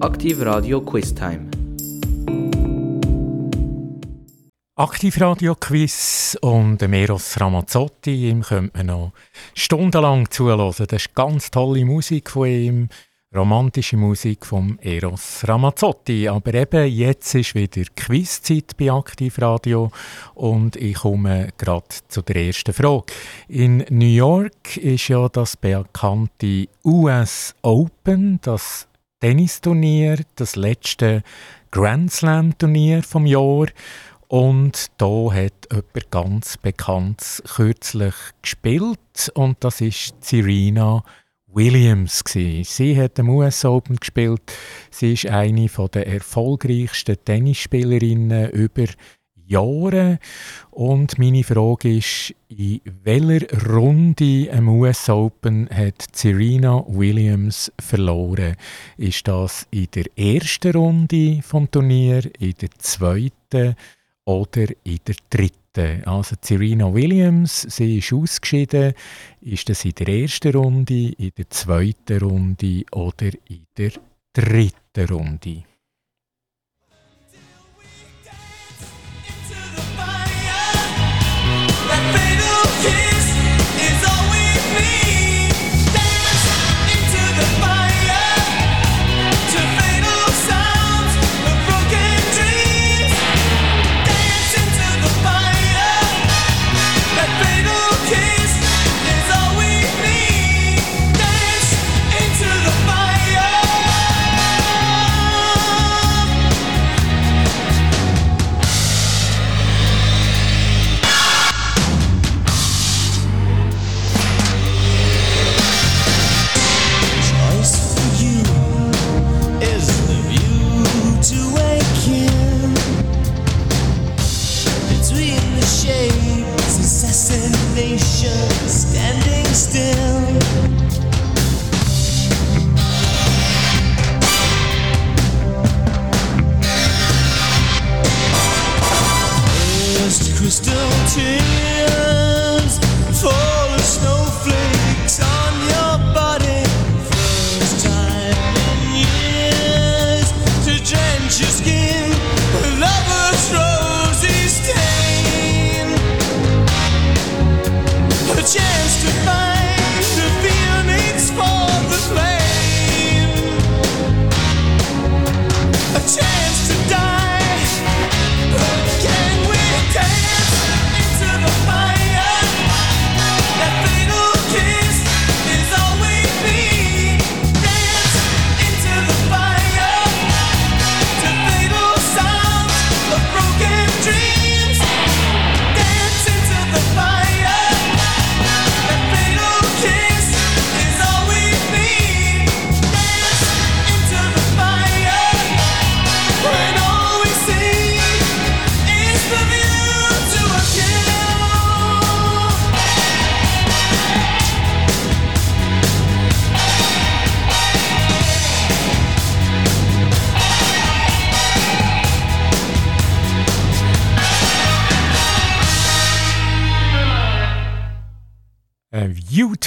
Aktiv Radio Quiz Time. Aktivradio Quiz und Meros Ramazzotti, ihm könnte man noch stundenlang zuhören. Das ist ganz tolle Musik von ihm, romantische Musik von Eros Ramazzotti. Aber eben, jetzt ist wieder Quizzeit bei Aktivradio und ich komme gerade zu der ersten Frage. In New York ist ja das bekannte US Open, das Tennisturnier, das letzte Grand Slam Turnier vom Jahr. Und da hat jemand ganz Bekanntes kürzlich gespielt und das ist Serena Williams. Sie hat im US Open gespielt. Sie ist eine der erfolgreichsten Tennisspielerinnen über Jahre. Und meine Frage ist, in welcher Runde im US Open hat Serena Williams verloren? Ist das in der ersten Runde vom Turnier, in der zweiten oder in der dritten. Also Serena Williams, sie ist ausgeschieden. Ist das in der ersten Runde, in der zweiten Runde oder in der dritten Runde?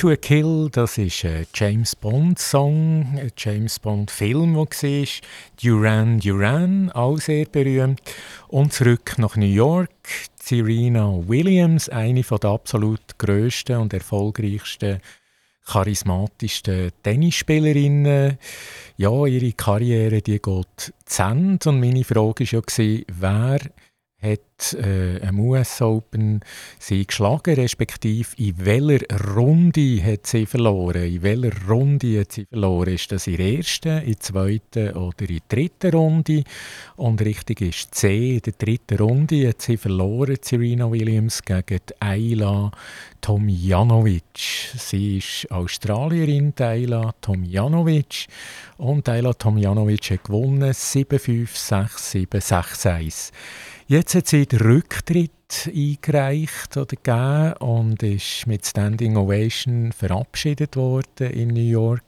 To a Kill, das ist ein James Bond Song, ein James Bond Film, der war. Duran Duran, auch sehr berühmt. Und zurück nach New York. Serena Williams, eine der absolut grössten und erfolgreichsten, charismatischsten Tennisspielerinnen. Ja, ihre Karriere die geht zu. Und meine Frage war ja, wer hat äh, am US Open sie geschlagen, respektive in welcher Runde hat sie verloren? In welcher Runde hat sie verloren? Ist das in der ersten, in der zweiten oder in der dritten Runde? Und richtig ist C, in der dritten Runde hat sie verloren, Serena Williams, gegen Ayla Tomjanovic. Sie ist Australierin, Ayla Tomjanovic. Und Ayla Tomjanovic hat gewonnen, 7-5, 6-7, 6-1. Jetzt hat sie den Rücktritt eingereicht oder gegeben und ist mit Standing Ovation verabschiedet worden in New York.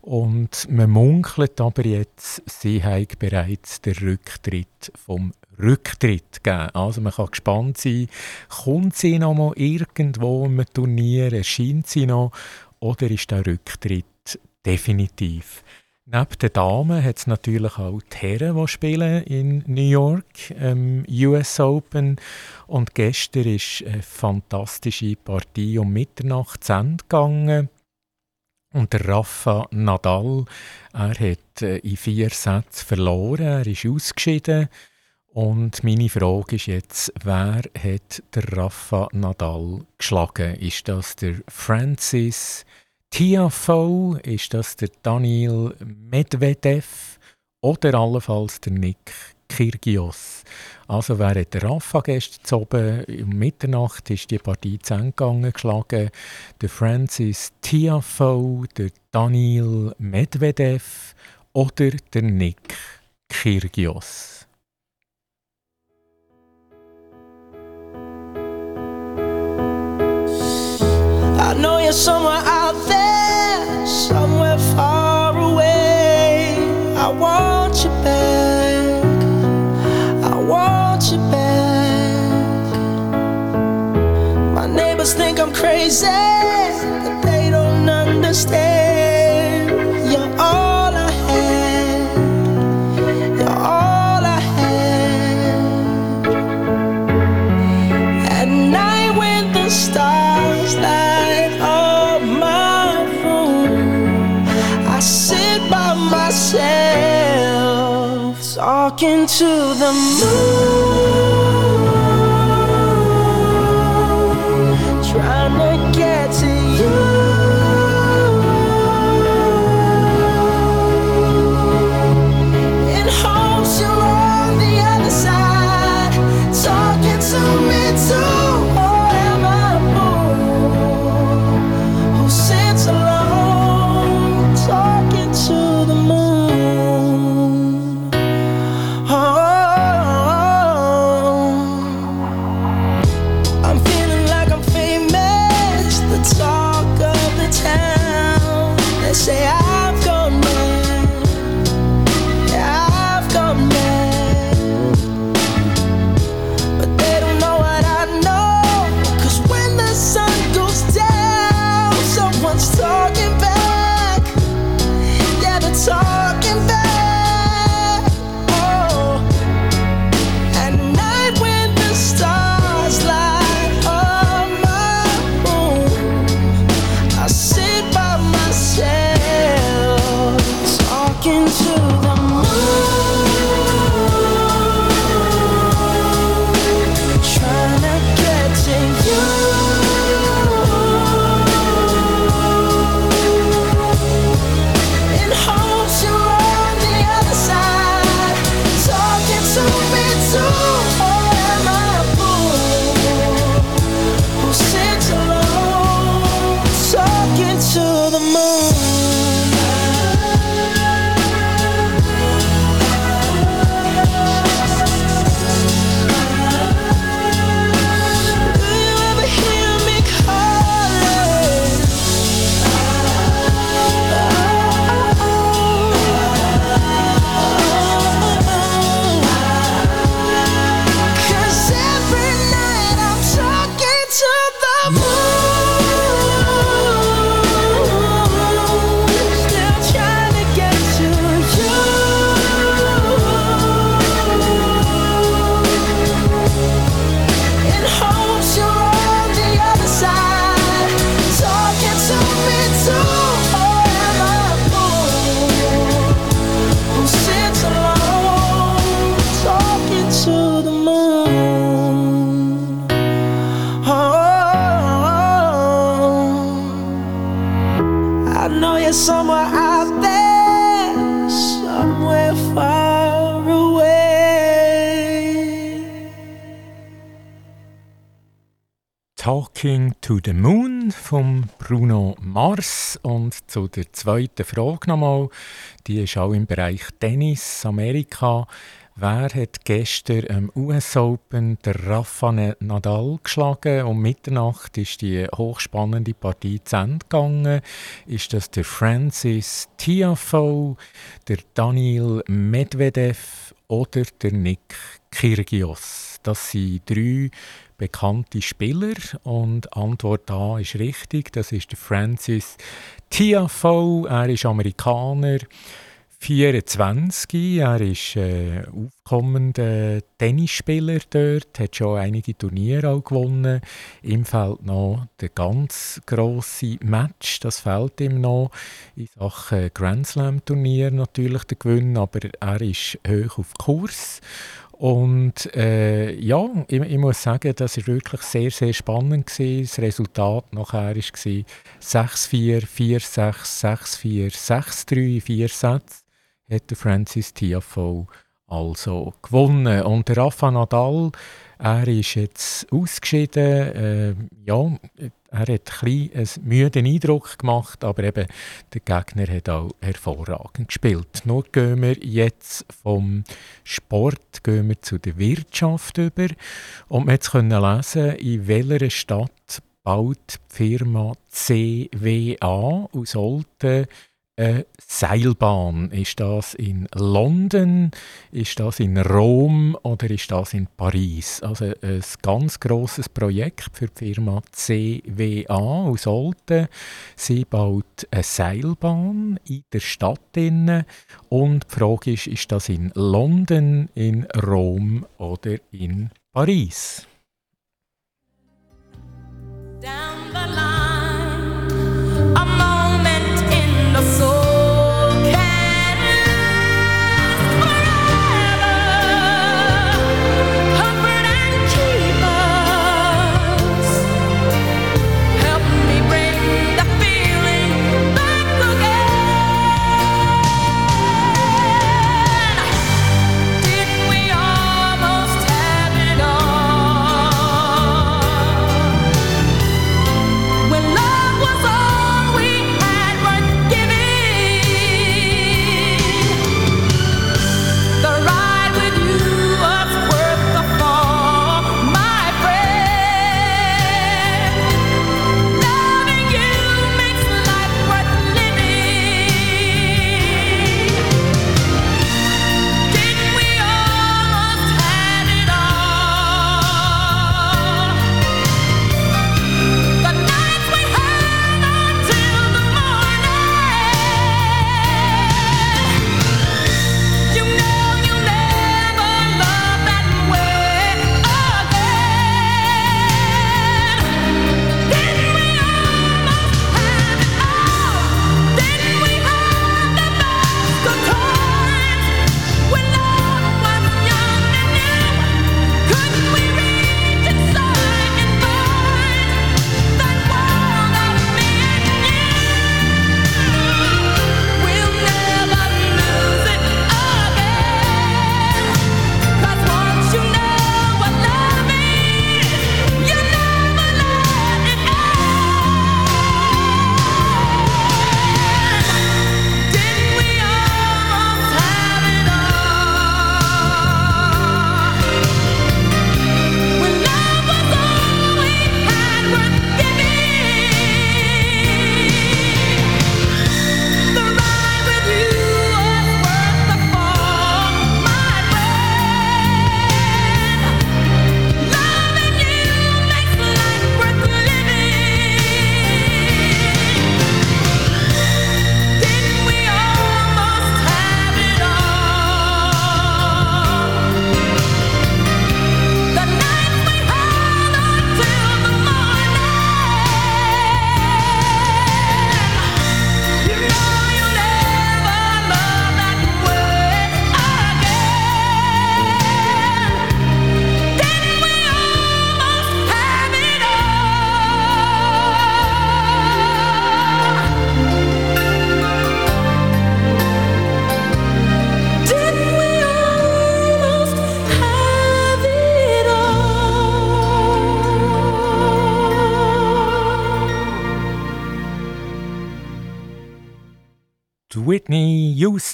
Und man munkelt aber jetzt, sie hat bereits den Rücktritt vom Rücktritt gegeben. Also man kann gespannt sein, kommt sie noch mal irgendwo im Turnier, erscheint sie noch oder ist der Rücktritt definitiv? Neben den Damen hat es natürlich auch die Herren, die spielen in New York, ähm, US Open. Und gestern ist eine fantastische Partie um Mitternacht zu Ende gegangen. Und der Rafa Nadal, er hat äh, in vier Sätzen verloren, er ist ausgeschieden. Und meine Frage ist jetzt, wer hat der Rafa Nadal geschlagen? Ist das der Francis Tiafoe? Ist das der Daniel Medvedev? Oder allenfalls der Nick Kyrgios? Also hat der Rafa gestern oben um Mitternacht ist die Partie zu Ende gegangen, geschlagen. Der Francis Tiafoe, der Daniel Medvedev oder der Nick Kyrgios? I know you're somewhere out there, somewhere far away. I want you back. I want you back. My neighbors think I'm crazy, to the moon, Mars. Und zu der zweiten Frage nochmal, die ist auch im Bereich Tennis, Amerika. Wer hat gestern am US Open der Rafa Nadal geschlagen? Um Mitternacht ist die hochspannende Partie zu Ende gegangen. Ist das der Francis Tiafoe, der Daniel Medvedev oder der Nick Kyrgios? Das sind drei bekannte Spieler und Antwort A ist richtig. Das ist der Francis Tiafoe. Er ist Amerikaner. 24. Er ist äh, aufkommender Tennisspieler dort, hat schon einige Turniere auch gewonnen. Ihm fehlt noch der ganz grosse Match, das fehlt ihm noch in Sachen Grand Slam Turnier natürlich der Gewinn, aber er ist hoch auf Kurs. Und äh, ja, ich, ich, muss sagen, das war wirklich sehr, sehr spannend. Gewesen. Das Resultat nachher war 6-4, 4-6, 6-4, 6-3, 4 Sätze hat Francis Tiafoe also gewonnen. Und der Rafa Nadal, er ist jetzt ausgeschieden. Äh, ja, er hat ein einen müden Eindruck gemacht, aber eben der Gegner hat auch hervorragend gespielt. Nur gehen wir jetzt vom Sport gehen wir zu der Wirtschaft über. Und wir können lesen, in welcher Stadt baut die Firma CWA aus Olten eine Seilbahn. Ist das in London, ist das in Rom oder ist das in Paris? Also ein ganz großes Projekt für die Firma CWA aus Olten. Sie baut eine Seilbahn in der Stadt und die Frage ist, ist das in London, in Rom oder in Paris? Down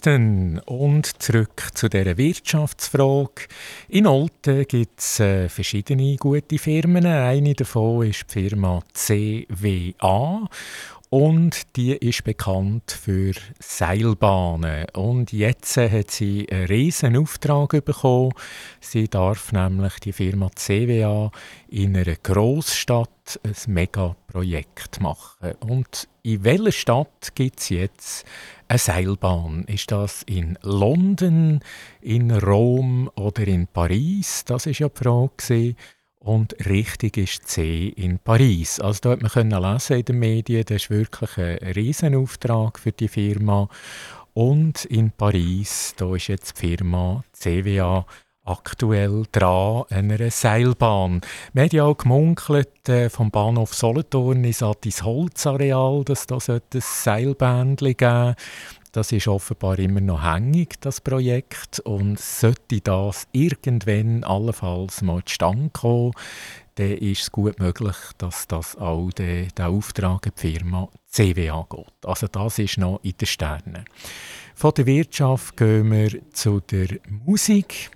Houston und zurück zu der Wirtschaftsfrage. In Olten gibt es äh, verschiedene gute Firmen. Eine davon ist die Firma CWA und die ist bekannt für Seilbahnen. Und jetzt äh, hat sie einen riesen Auftrag bekommen. Sie darf nämlich die Firma CWA in einer Großstadt ein Megaprojekt machen. Und in welcher Stadt gibt es jetzt eine Seilbahn? Ist das in London, in Rom oder in Paris? Das ist ja die Frage. Und richtig ist C in Paris. Also da hat man können lesen in den Medien, das ist wirklich ein Riesenauftrag für die Firma. Und in Paris, da ist jetzt die Firma CWA aktuell dran einer Seilbahn. Wir haben ja auch gemunkelt, äh, vom Bahnhof Solothurn ins Holzareal, dass da ein Seilbändchen geben das ist offenbar immer noch hängig, das Projekt. Und sollte das irgendwann allenfalls mal zustande kommen, dann ist es gut möglich, dass das auch der, der Auftrag der Firma CWA geht. Also das ist noch in den Sternen. Von der Wirtschaft gehen wir zu der Musik.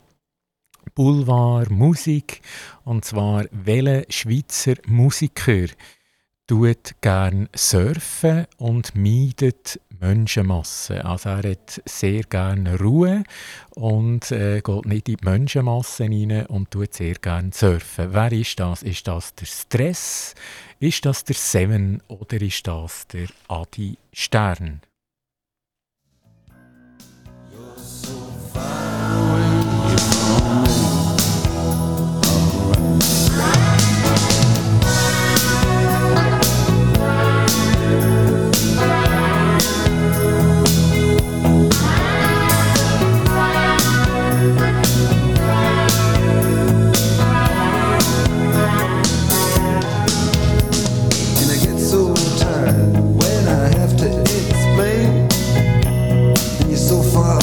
Boulevard Musik. Und zwar, welcher Schweizer Musiker tut gern surfen und meidet Menschenmassen. Also er hat sehr gerne Ruhe und äh, geht nicht in die Menschenmassen rein und tut sehr gerne surfen. Wer ist das? Ist das der Stress? Ist das der Seven oder ist das der Adi Stern? You're so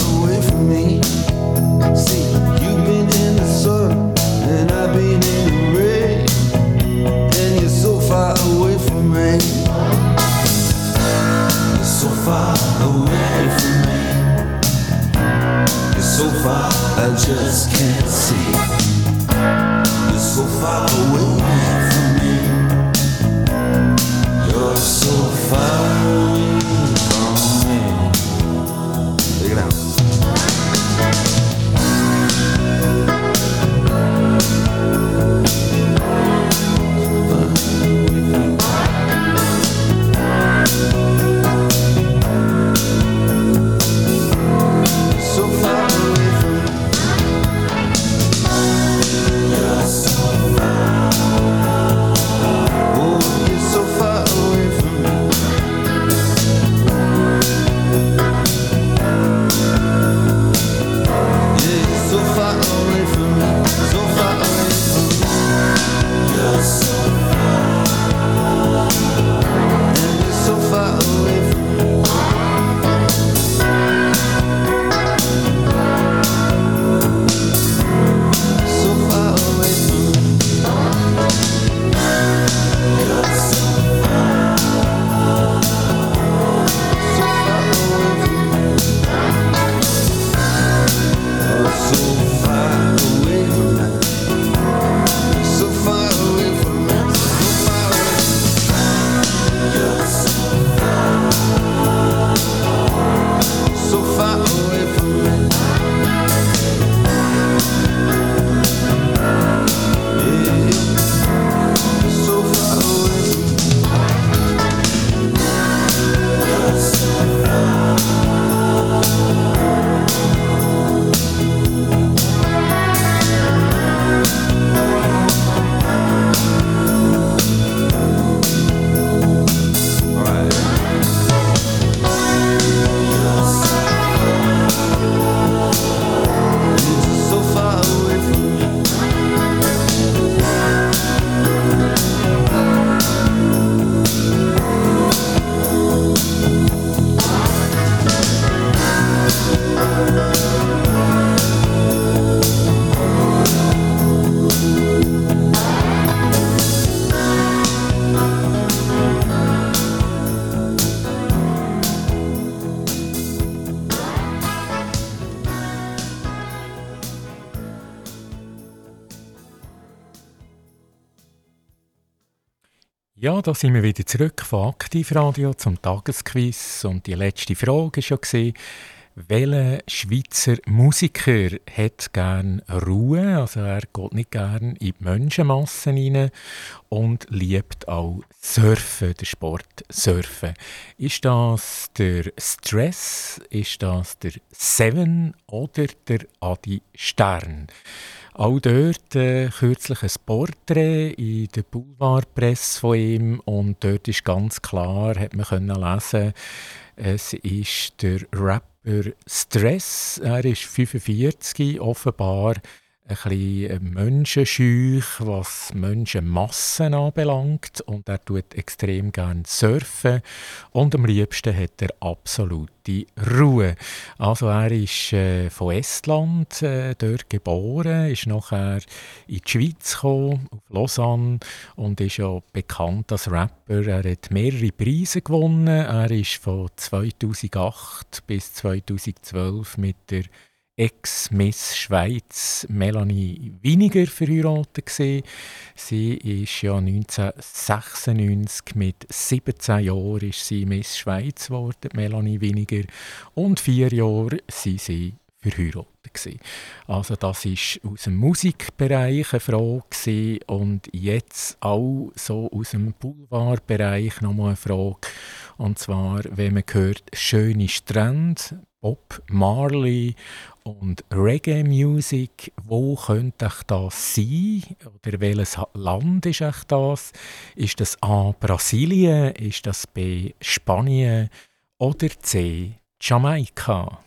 Ja, da sind wir wieder zurück von Aktivradio zum Tagesquiz. Und die letzte Frage war ja, Welcher Schweizer Musiker hat gern Ruhe, also er geht nicht gern in die Menschenmassen hinein und liebt auch Surfen, der Sport Surfen. Ist das der Stress, ist das der Seven oder der Adi Stern? Auch dort äh, kürzlich ein Porträt in der Boulevardpresse von ihm und dort ist ganz klar, hat man können lesen, es ist der Rapper Stress. Er ist 45, offenbar ein bisschen menschenscheu, was Menschenmassen anbelangt. Und er tut extrem gerne surfen. Und am liebsten hat er absolute Ruhe. Also er ist äh, von Estland äh, dort geboren, ist nachher in die Schweiz gekommen, auf Lausanne und ist ja bekannt als Rapper. Er hat mehrere Preise gewonnen. Er ist von 2008 bis 2012 mit der Ex-Miss Schweiz Melanie Winiger verheiratet. Gewesen. Sie ist ja 1996 mit 17 Jahren ist sie Miss Schweiz geworden, Melanie Winiger. Und vier Jahre sind sie verheiratet. Gewesen. Also das ist aus dem Musikbereich eine Frage gewesen. und jetzt auch so aus dem Boulevardbereich nochmal eine Frage. Und zwar, wenn man hört, schöne Strände, Bob Marley und Reggae Music, wo könnte das sein? Oder welches Land ist das? Ist das A. Brasilien? Ist das B. Spanien? Oder C. Jamaika?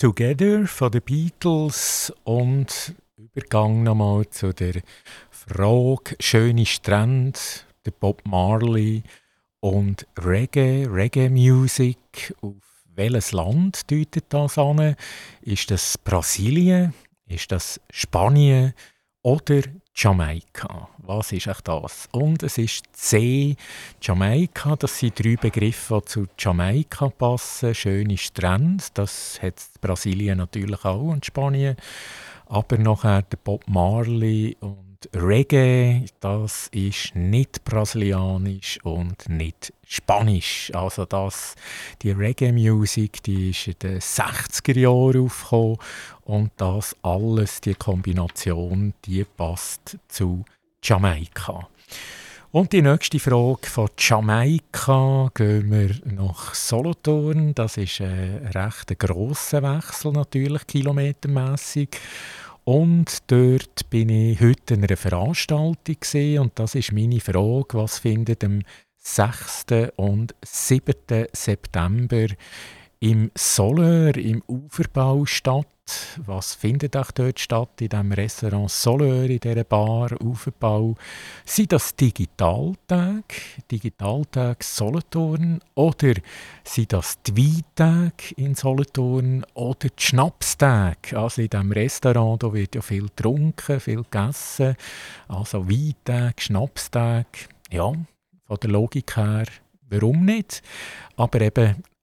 Together von den Beatles und Übergang nochmal zu der Frage Schöne Strände, der Bob Marley und Reggae, Reggae Music. Auf welches Land deutet das an? Ist das Brasilien? Ist das Spanien oder Jamaika? Was ist auch das? Und es ist C, Jamaika. Das sind drei Begriffe, die zu Jamaika passen. Schöne Strände, das hat Brasilien natürlich auch und Spanien. Aber nachher der Bob Marley und Reggae, das ist nicht brasilianisch und nicht spanisch. Also das, die Reggae-Musik, die ist in den 60er Jahren aufgekommen und das alles, die Kombination, die passt zu Jamaika. Und die nächste Frage von Jamaika gehen wir nach Solothurn. Das ist ein recht grosser Wechsel natürlich, kilometermässig. Und dort bin ich heute in einer Veranstaltung gesehen und das ist meine Frage, was findet am 6. und 7. September im Soler, im Uferbau statt. Was findet auch dort statt, in dem Restaurant Soler, in dieser Bar, Uferbau? Sind das Digitaltag, Digitaltag Solothurn, oder sind das die Weintag in Solothurn oder die Schnapstag? Also in diesem Restaurant da wird ja viel getrunken, viel gegessen. Also Weintag, Schnapstag, ja, von der Logik her, warum nicht? Aber eben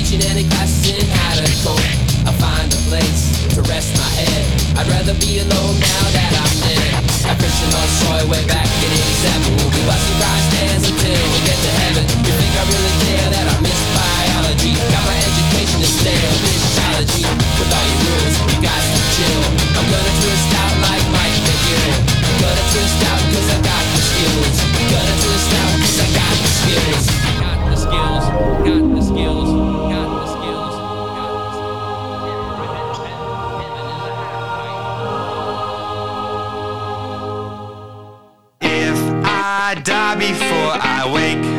Teaching any classes in how to cope. I find a place to rest my head. I'd rather be alone now that I'm dead. I Christian lost soy way back in 87. We'll be busting Christ hands until we get to heaven. You think I really care that I miss biology? Got my education in stale physiology. With all your rules, you guys to chill. I'm gonna twist out like Mike McGill. Gonna twist out cause I got the skills. I'm Gonna twist out cause I got the skills. The skills, got the skills, got the skills. Got the skills. If I die before I wake.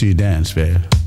see you dance, man.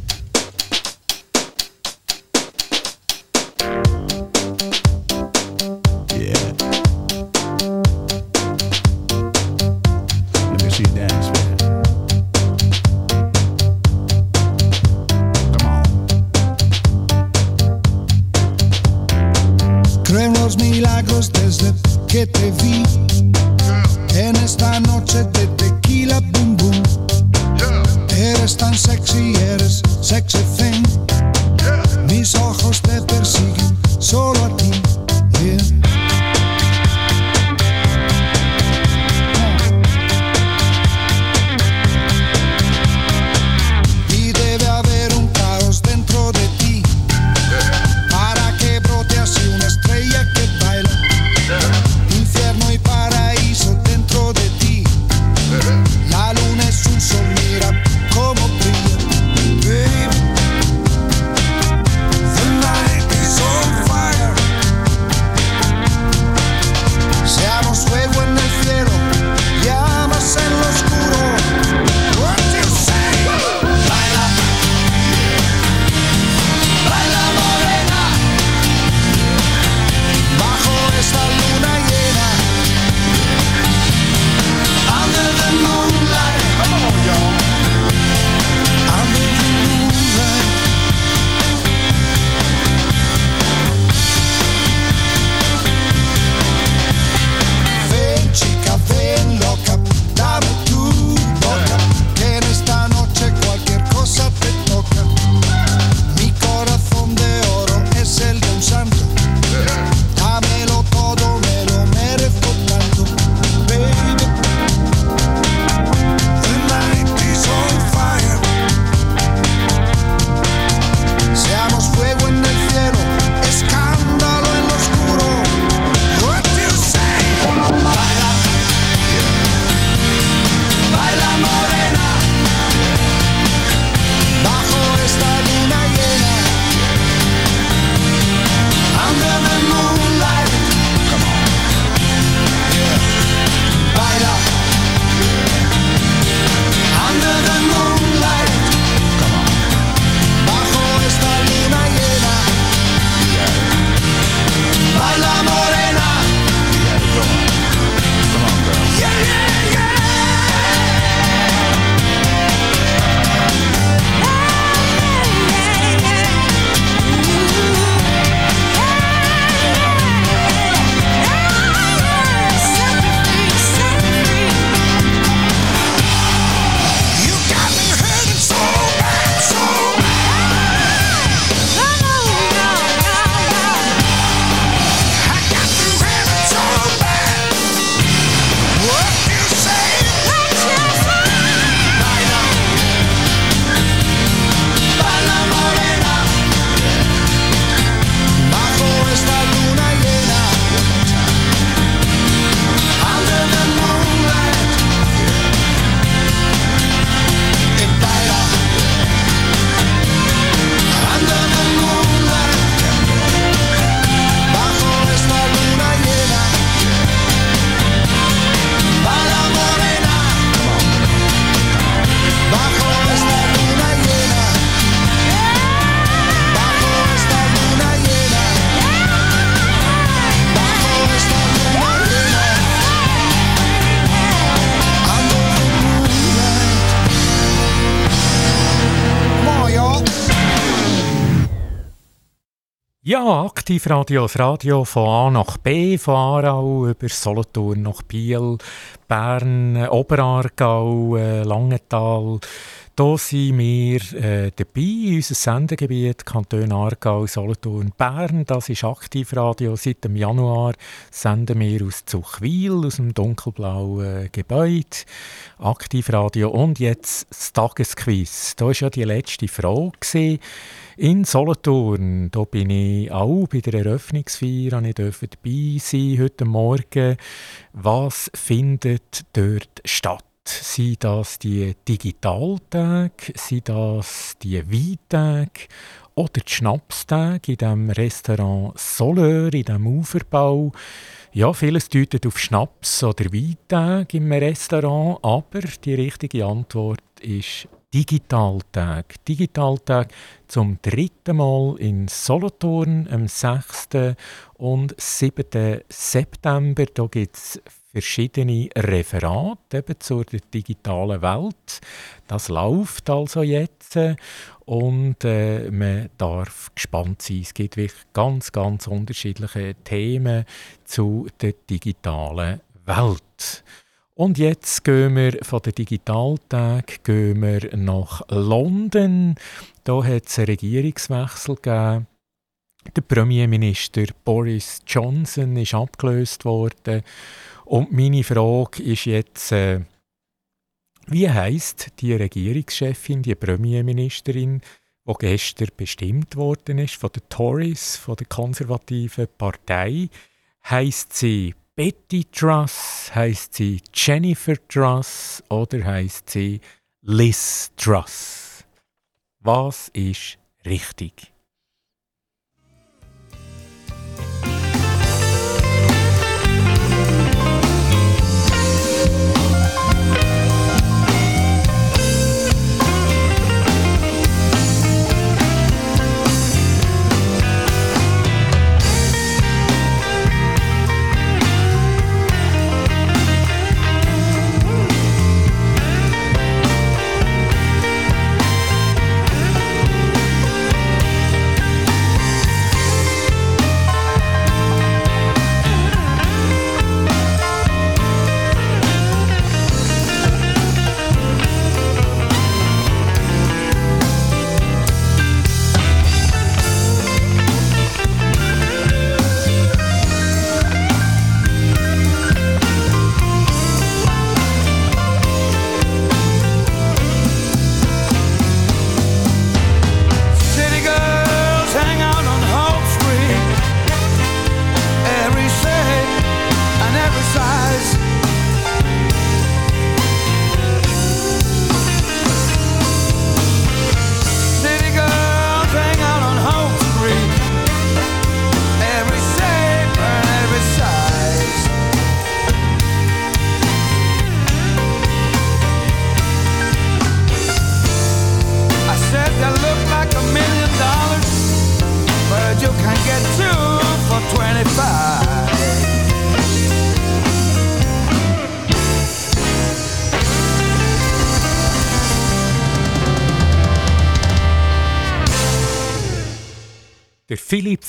Aktivradio, das Radio von A nach B, von Aarau über Solothurn nach Biel, Bern, Oberaargau, äh, Langenthal. Hier sind wir äh, dabei, unser Sendegebiet, Kanton Aargau, Solothurn, Bern. Das ist Aktivradio. Seit dem Januar senden wir aus Zuchwil, aus dem dunkelblauen äh, Gebäude. Aktivradio und jetzt das Tagesquiz. Da war ja die letzte Frage. Gewesen. In Solothurn, da bin ich auch bei der Eröffnungsfeier, ich durfte dabei sein heute Morgen. Was findet dort statt? Sind das die Digitaltage? Sind das die Weintage? Oder die Schnapstage in dem Restaurant Soleur, in dem Uferbau? Ja, vieles deutet auf Schnaps- oder Weintage im Restaurant, aber die richtige Antwort ist Digitaltag. Digitaltag zum dritten Mal in Solothurn am 6. und 7. September. Da gibt es verschiedene Referate eben zur digitalen Welt. Das läuft also jetzt und äh, man darf gespannt sein. Es gibt wirklich ganz, ganz unterschiedliche Themen zu der digitalen Welt. Und jetzt gehen wir von der Digitaltag gehen wir nach London. Da hat es einen Regierungswechsel gegeben. Der Premierminister Boris Johnson ist abgelöst worden. Und meine Frage ist jetzt, äh, wie heißt die Regierungschefin, die Premierministerin, die gestern bestimmt worden ist von den Tories, von der konservativen Partei? Heißt sie Betty Truss, heißt sie Jennifer Truss oder heißt sie Liz Truss? Was ist richtig?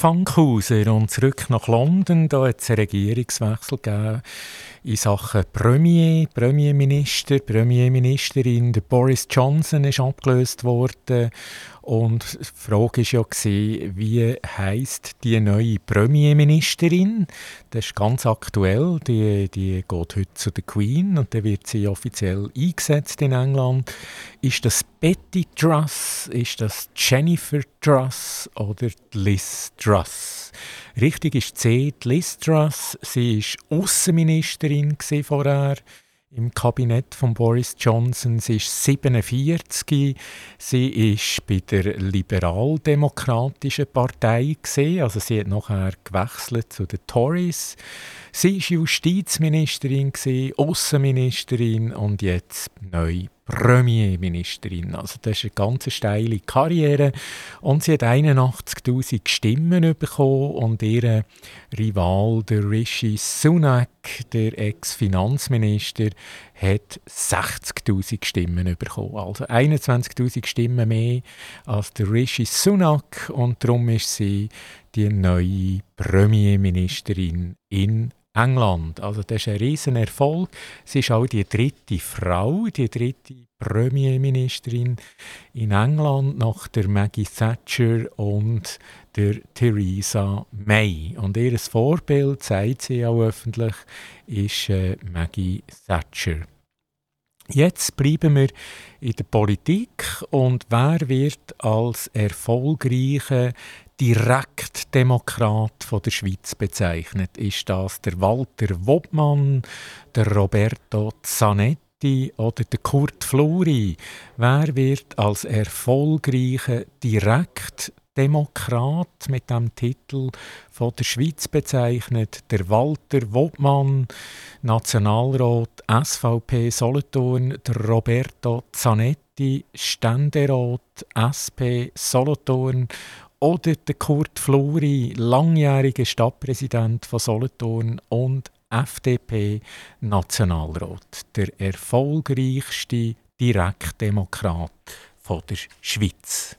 Fankhauser und zurück nach London. Da hat es einen Regierungswechsel gegeben in Sachen Premier, Premierminister, Premierministerin. Boris Johnson ist abgelöst worden und die Frage war ja, wie heisst die neue Premierministerin? Das ist ganz aktuell. Die, die geht heute zu der Queen und dann wird sie offiziell eingesetzt in England. Ist das Betty Truss? Ist das Jennifer Truss oder Liz Truss? Richtig ist C, Liz Truss. Sie war Außenministerin vorher im Kabinett von Boris Johnson. Sie ist 47. Sie ist bei der liberaldemokratischen Partei gesehen, also sie hat nachher gewechselt zu den Tories. Sie ist Justizministerin, Außenministerin und jetzt neu Premierministerin. Also das ist eine ganz steile Karriere und sie hat 81'000 Stimmen bekommen und ihr Rival, der Rishi Sunak, der Ex-Finanzminister, hat 60'000 Stimmen bekommen. Also 21'000 Stimmen mehr als der Rishi Sunak und darum ist sie die neue Premierministerin in England. Also das ist ein riesen Erfolg. Sie ist auch die dritte Frau, die dritte Premierministerin in England nach der Maggie Thatcher und der Theresa May. Und ihr Vorbild, sagt sie auch öffentlich, ist äh, Maggie Thatcher. Jetzt bleiben wir in der Politik und wer wird als erfolgreicher Direktdemokrat von der Schweiz bezeichnet? Ist das der Walter Wobmann, der Roberto Zanetti oder der Kurt Fluri? Wer wird als erfolgreicher Direktdemokrat Demokrat mit dem Titel von der Schweiz bezeichnet, der Walter Wobmann, Nationalrat SVP Solothurn, der Roberto Zanetti, Ständerat SP Solothurn oder der Kurt Fluri, langjähriger Stadtpräsident von Solothurn und FDP-Nationalrat, der erfolgreichste Direktdemokrat von der Schweiz.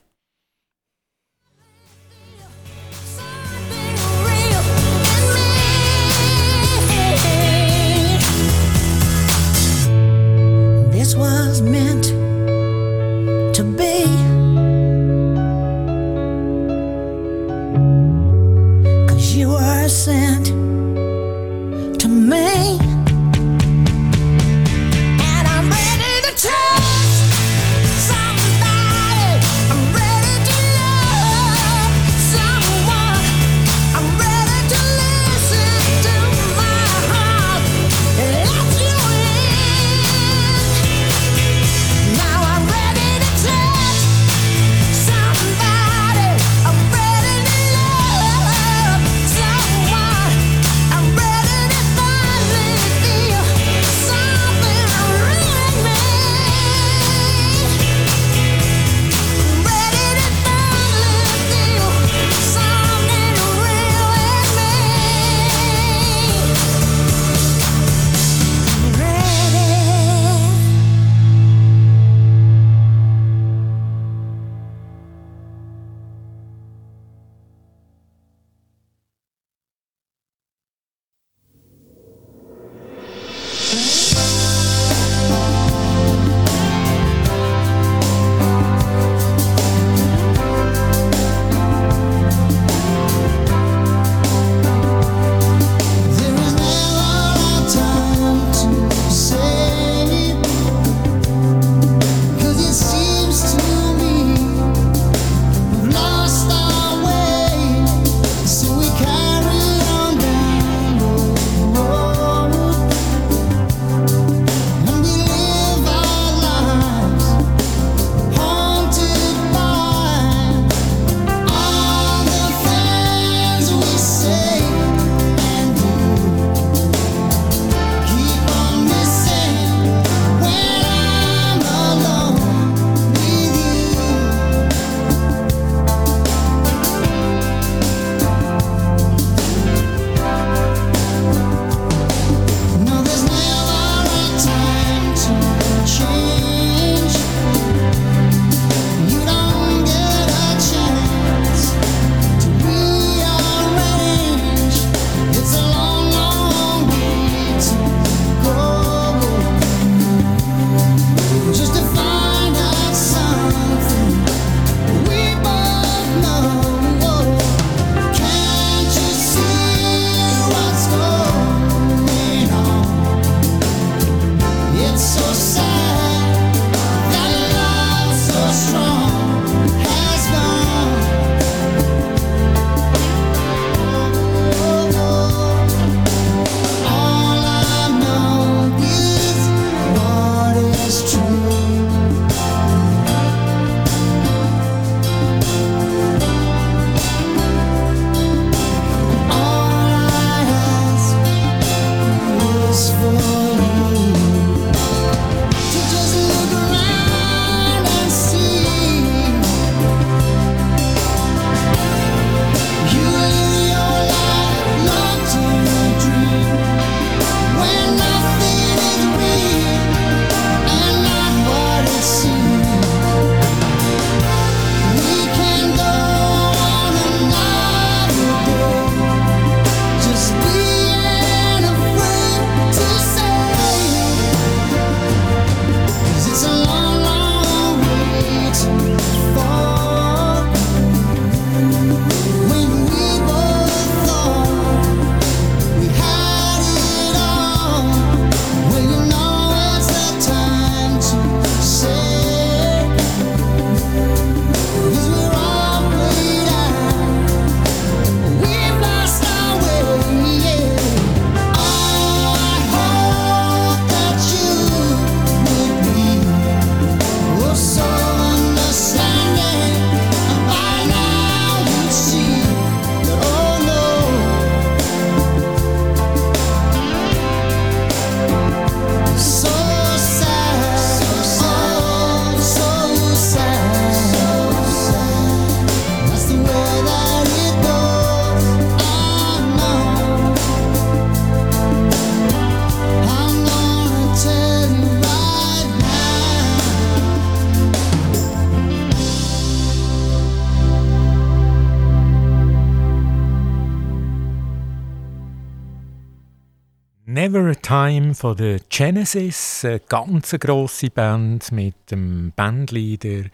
Never a Time von der Genesis, eine ganz grosse Band mit dem Bandleader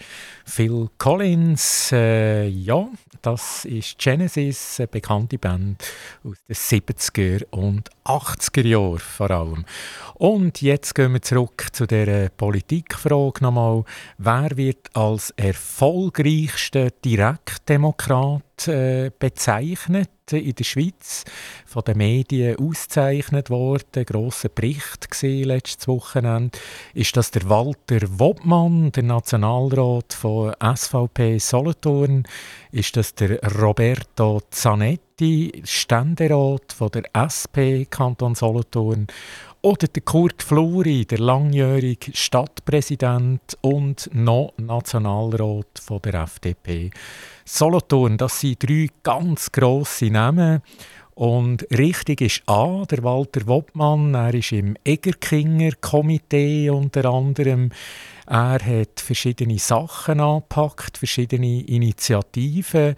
Phil Collins. Äh, ja, das ist Genesis, eine bekannte Band aus den 70er und 80er Jahren vor allem. Und jetzt gehen wir zurück zu der Politikfrage nochmal. Wer wird als erfolgreichster Direktdemokrat äh, bezeichnet? in der Schweiz von den Medien ausgezeichnet worden. Grosser Bericht letztes Wochenende. Ist das der Walter Wobmann, der Nationalrat von SVP Solothurn? Ist das der Roberto Zanetti, Ständerat von der SP Kanton Solothurn? Oder der Kurt Fluri, der langjährige Stadtpräsident und noch Nationalrat von der FDP. Solothurn, das sind drei ganz grosse Namen. Und richtig ist A, der Walter Wobmann, er ist im Egerkinger Komitee unter anderem er hat verschiedene Sachen angepackt, verschiedene Initiativen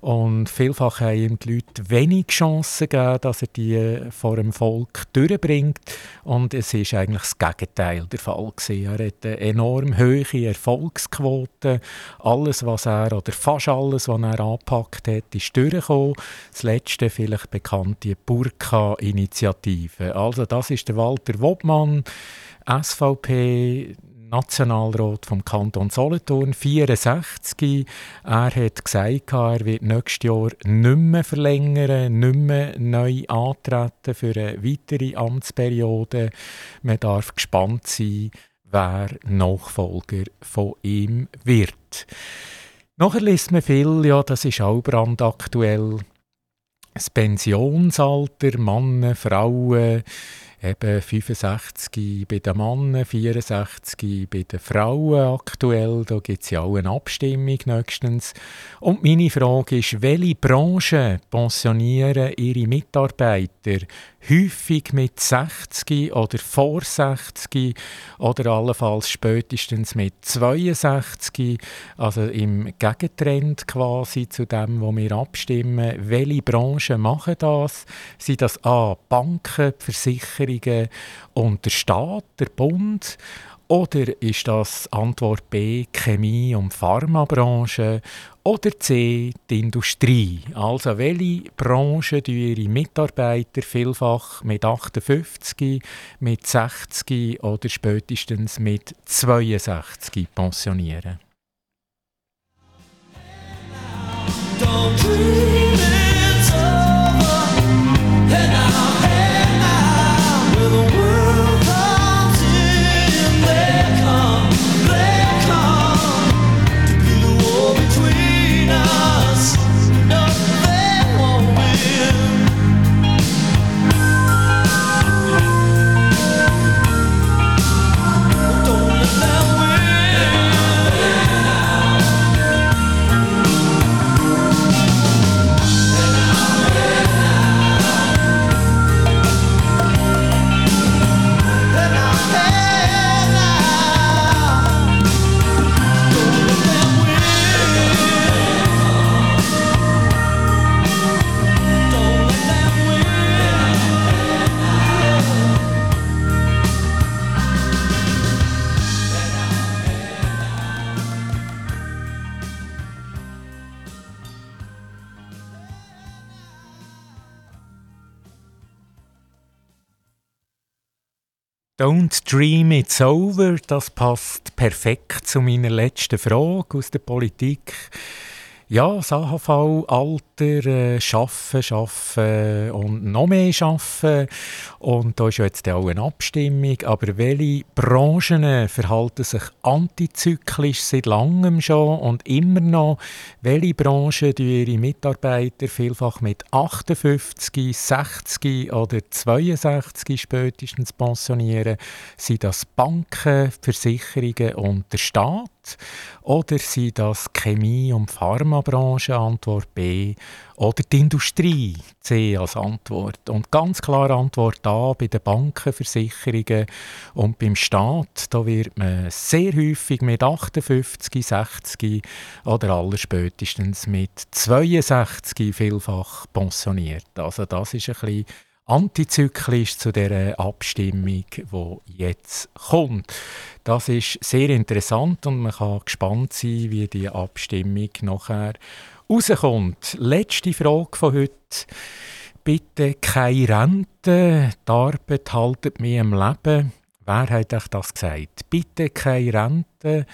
und vielfach haben ihm die Leute wenig Chancen gegeben, dass er die vor dem Volk durchbringt. Und es ist eigentlich das Gegenteil der Fall gewesen. Er hat eine enorm hohe Erfolgsquote. Alles, was er, oder fast alles, was er angepackt hat, ist durchgekommen. Das letzte vielleicht bekannte Burka-Initiative. Also das ist der Walter Wobmann, SVP, Nationalrat vom Kanton Solothurn, 64. Er hat gesagt, er wird nächstes Jahr nicht mehr verlängern, nicht mehr neu antreten für eine weitere Amtsperiode. Man darf gespannt sein, wer Nachfolger von ihm wird. Nachher liest man viel, ja, das ist auch brandaktuell. Das Pensionsalter, Männer, Frauen, eben 65 bei den Männern, 64 bei den Frauen aktuell. Da gibt es ja auch eine Abstimmung nächstens. Und meine Frage ist, welche Branchen pensionieren ihre Mitarbeiter häufig mit 60 oder vor 60 oder allenfalls spätestens mit 62, also im Gegentrend quasi zu dem, wo wir abstimmen. Welche Branchen machen das? Sind das A. Banken, Versicherungen und der Staat, der Bund? Oder ist das Antwort B Chemie- und Pharmabranche? Oder C die Industrie? Also welche Branchen ihre Mitarbeiter vielfach mit 58, mit 60 oder spätestens mit 62 pensionieren? Don't dream Dream It's Over, das passt perfekt zu meiner letzten Frage aus der Politik. Ja, das AHV-Alter, äh, arbeiten, arbeiten und noch mehr arbeiten. Und da ist ja jetzt auch eine Abstimmung. Aber welche Branchen verhalten sich antizyklisch seit langem schon und immer noch? Welche Branchen die ihre Mitarbeiter vielfach mit 58, 60 oder 62 spätestens pensionieren? Sind das Banken, Versicherungen und der Staat? Oder sind das Chemie- und Pharmabranche? Antwort B. Oder die Industrie? C als Antwort. Und ganz klar Antwort A bei den Banken, Versicherungen und beim Staat. Da wird man sehr häufig mit 58, 60 oder allerspätestens mit 62 vielfach pensioniert. Also das ist ein bisschen antizyklisch zu der Abstimmung, die jetzt kommt. Das ist sehr interessant und man kann gespannt sein, wie die Abstimmung nachher rauskommt. Letzte Frage von heute. Bitte keine Rente, die Arbeit haltet mich am Leben. Wer hat euch das gesagt? Bitte keine Rente,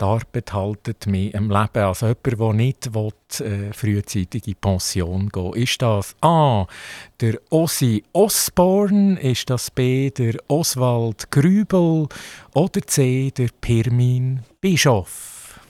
die Arbeit haltet mich am Leben. Also jemand, der nicht will, äh, frühzeitig in Pension gehen Ist das A. der Ossi Osborn? Ist das B. der Oswald Grübel? Oder C. der Pirmin Bischof?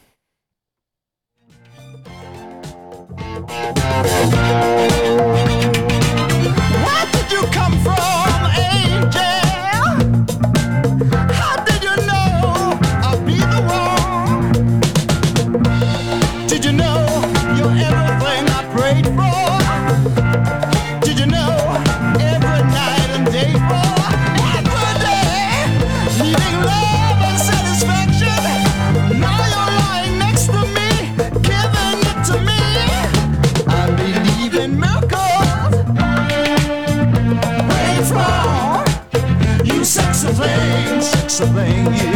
Thing,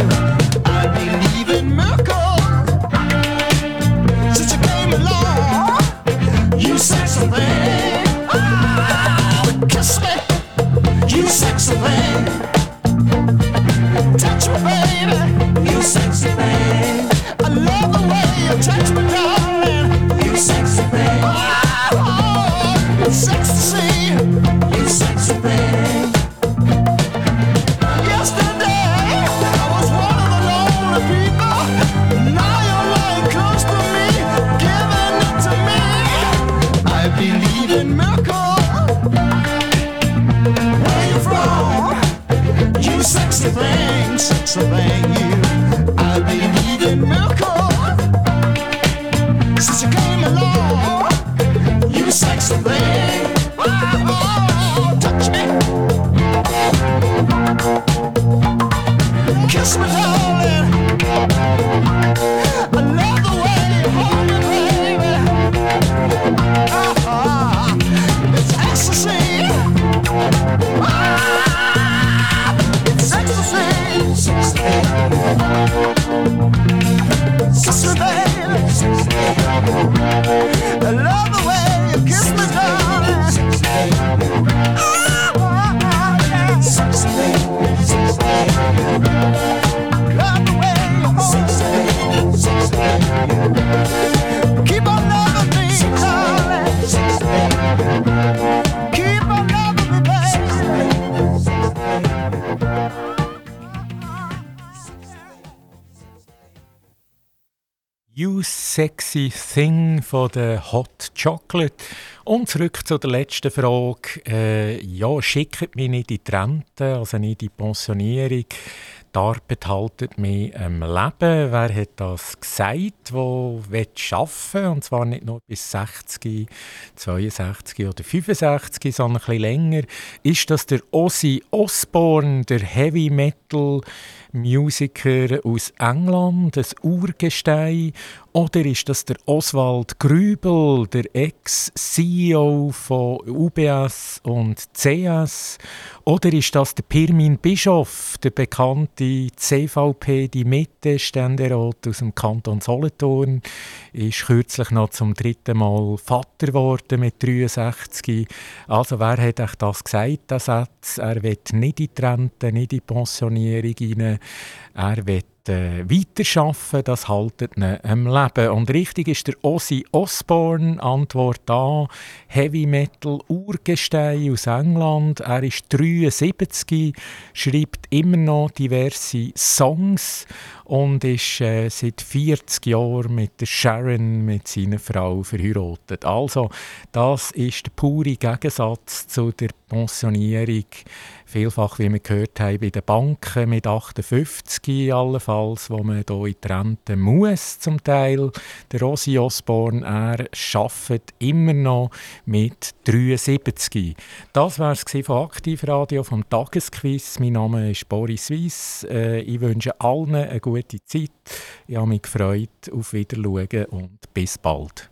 Sexy Thing von der Hot Chocolate. Und zurück zu der letzten Frage. Äh, ja, schickt mich nicht in die Rente, also nicht in die Pensionierung. Die haltet mich am Leben. Wer hat das gesagt, wo arbeiten Und zwar nicht nur bis 60, 62 oder 65, sondern ein bisschen länger. Ist das der Ozzy Osbourne, der Heavy Metal Musiker aus England, das Urgestein? Oder ist das der Oswald Grübel, der Ex-CEO von UBS und CS? Oder ist das der Pirmin Bischof, der bekannte CVP, die Mitte-Ständerat aus dem Kanton Solothurn? Ist kürzlich noch zum dritten Mal Vater geworden mit 63. Also wer hat euch das gesagt, der Satz? Er wird nicht in die Rente, nicht in die Pensionierung rein. Er wird äh, weiterarbeiten, das haltet ihn am Leben. Und richtig ist der Ozzy Osbourne, Antwort A, Heavy Metal Urgestein aus England. Er ist 73, schreibt immer noch diverse Songs und ist äh, seit 40 Jahren mit der Sharon, mit seiner Frau, verheiratet. Also, das ist der pure Gegensatz zu der Pensionierung vielfach, wie wir gehört haben, bei den Banken mit 58 allenfalls, wo man hier in die Rente muss zum Teil. Der Rosi Osborne, er arbeitet immer noch mit 73. Das war es von Aktivradio, vom Tagesquiz. Mein Name ist Boris Weiss. Äh, ich wünsche allen eine gute Zeit. Ich habe mich gefreut. Auf Wiedersehen und bis bald.